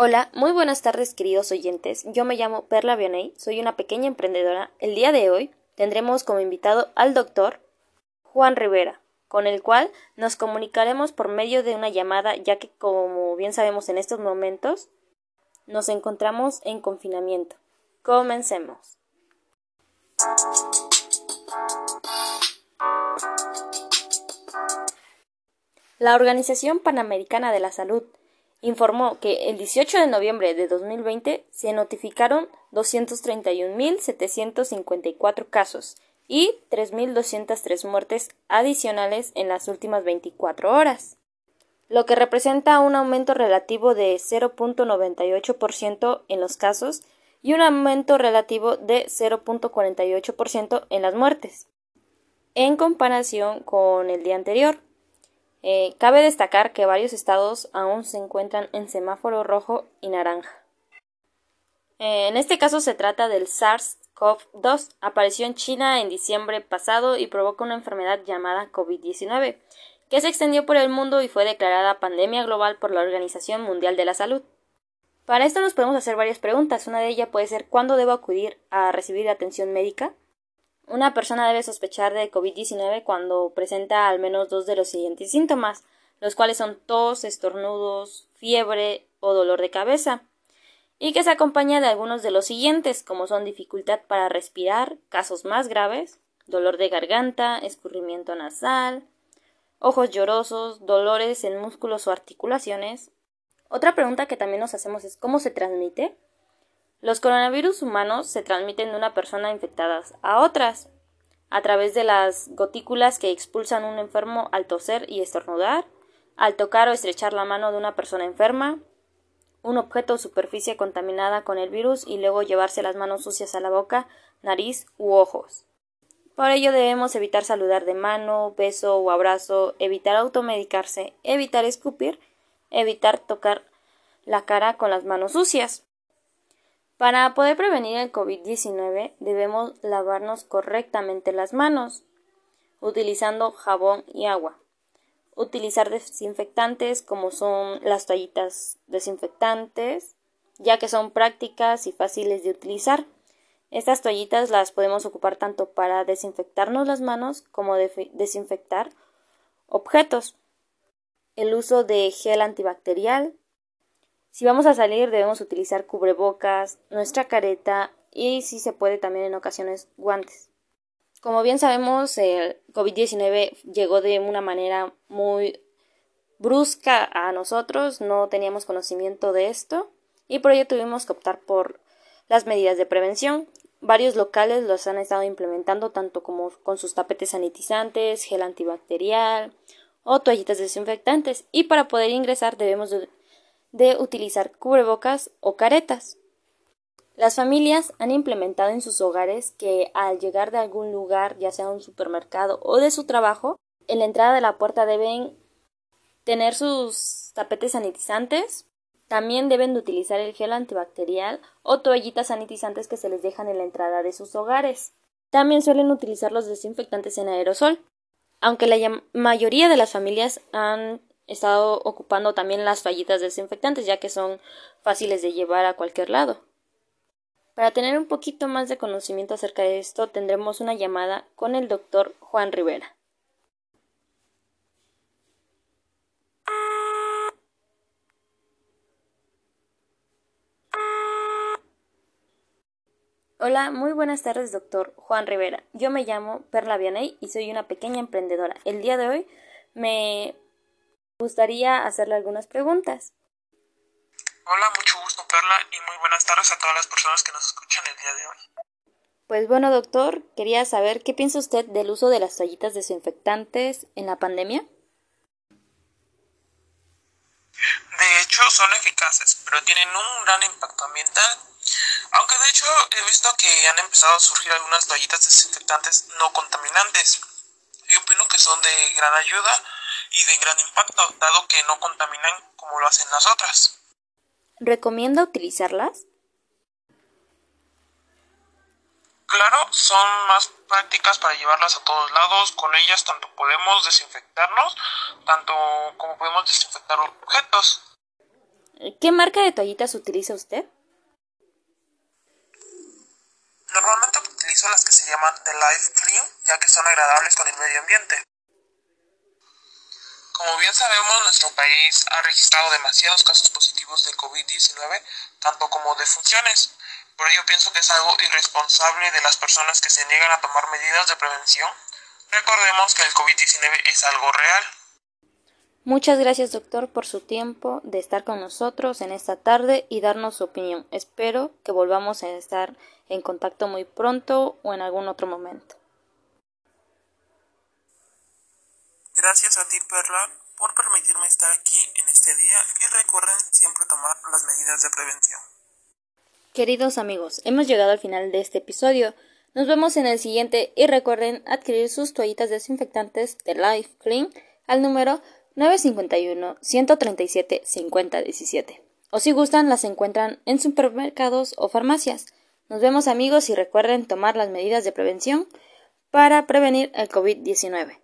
Hola, muy buenas tardes queridos oyentes. Yo me llamo Perla Bioney, soy una pequeña emprendedora. El día de hoy tendremos como invitado al doctor Juan Rivera, con el cual nos comunicaremos por medio de una llamada, ya que como bien sabemos en estos momentos nos encontramos en confinamiento. Comencemos. La Organización Panamericana de la Salud informó que el 18 de noviembre de 2020 se notificaron 231.754 casos y 3.203 muertes adicionales en las últimas 24 horas, lo que representa un aumento relativo de 0.98% en los casos y un aumento relativo de 0.48% en las muertes, en comparación con el día anterior. Eh, cabe destacar que varios estados aún se encuentran en semáforo rojo y naranja. Eh, en este caso se trata del SARS-CoV-2. Apareció en China en diciembre pasado y provoca una enfermedad llamada COVID-19, que se extendió por el mundo y fue declarada pandemia global por la Organización Mundial de la Salud. Para esto nos podemos hacer varias preguntas. Una de ellas puede ser ¿cuándo debo acudir a recibir atención médica? Una persona debe sospechar de COVID-19 cuando presenta al menos dos de los siguientes síntomas, los cuales son tos, estornudos, fiebre o dolor de cabeza, y que se acompaña de algunos de los siguientes, como son dificultad para respirar, casos más graves, dolor de garganta, escurrimiento nasal, ojos llorosos, dolores en músculos o articulaciones. Otra pregunta que también nos hacemos es ¿cómo se transmite? Los coronavirus humanos se transmiten de una persona infectada a otras a través de las gotículas que expulsan un enfermo al toser y estornudar, al tocar o estrechar la mano de una persona enferma, un objeto o superficie contaminada con el virus y luego llevarse las manos sucias a la boca, nariz u ojos. Por ello debemos evitar saludar de mano, beso o abrazo, evitar automedicarse, evitar escupir, evitar tocar la cara con las manos sucias. Para poder prevenir el COVID-19 debemos lavarnos correctamente las manos utilizando jabón y agua. Utilizar desinfectantes como son las toallitas desinfectantes, ya que son prácticas y fáciles de utilizar. Estas toallitas las podemos ocupar tanto para desinfectarnos las manos como desinfectar objetos. El uso de gel antibacterial, si vamos a salir debemos utilizar cubrebocas, nuestra careta y si se puede también en ocasiones guantes. Como bien sabemos, el COVID-19 llegó de una manera muy brusca a nosotros, no teníamos conocimiento de esto y por ello tuvimos que optar por las medidas de prevención. Varios locales los han estado implementando tanto como con sus tapetes sanitizantes, gel antibacterial o toallitas desinfectantes y para poder ingresar debemos de utilizar cubrebocas o caretas. Las familias han implementado en sus hogares que al llegar de algún lugar, ya sea un supermercado o de su trabajo, en la entrada de la puerta deben tener sus tapetes sanitizantes, también deben de utilizar el gel antibacterial o toallitas sanitizantes que se les dejan en la entrada de sus hogares. También suelen utilizar los desinfectantes en aerosol. Aunque la mayoría de las familias han estado ocupando también las fallitas desinfectantes, ya que son fáciles de llevar a cualquier lado. Para tener un poquito más de conocimiento acerca de esto, tendremos una llamada con el doctor Juan Rivera. Hola, muy buenas tardes, doctor Juan Rivera. Yo me llamo Perla Vianey y soy una pequeña emprendedora. El día de hoy me gustaría hacerle algunas preguntas. Hola, mucho gusto Perla y muy buenas tardes a todas las personas que nos escuchan el día de hoy. Pues bueno, doctor, quería saber qué piensa usted del uso de las toallitas desinfectantes en la pandemia. De hecho, son eficaces, pero tienen un gran impacto ambiental. Aunque de hecho he visto que han empezado a surgir algunas toallitas desinfectantes no contaminantes. Y opino que son de gran ayuda y de gran impacto, dado que no contaminan como lo hacen las otras. ¿Recomienda utilizarlas? Claro, son más prácticas para llevarlas a todos lados. Con ellas tanto podemos desinfectarnos, tanto como podemos desinfectar objetos. ¿Qué marca de toallitas utiliza usted? Normalmente utilizo las que se llaman The Life Clean, ya que son agradables con el medio ambiente. Como bien sabemos, nuestro país ha registrado demasiados casos positivos de COVID-19, tanto como de funciones. Por ello pienso que es algo irresponsable de las personas que se niegan a tomar medidas de prevención. Recordemos que el COVID-19 es algo real. Muchas gracias doctor por su tiempo de estar con nosotros en esta tarde y darnos su opinión. Espero que volvamos a estar en contacto muy pronto o en algún otro momento. Gracias a ti Perla por permitirme estar aquí en este día y recuerden siempre tomar las medidas de prevención. Queridos amigos, hemos llegado al final de este episodio. Nos vemos en el siguiente y recuerden adquirir sus toallitas desinfectantes de Life Clean al número 951 137 5017. O si gustan, las encuentran en supermercados o farmacias. Nos vemos amigos y recuerden tomar las medidas de prevención para prevenir el COVID-19.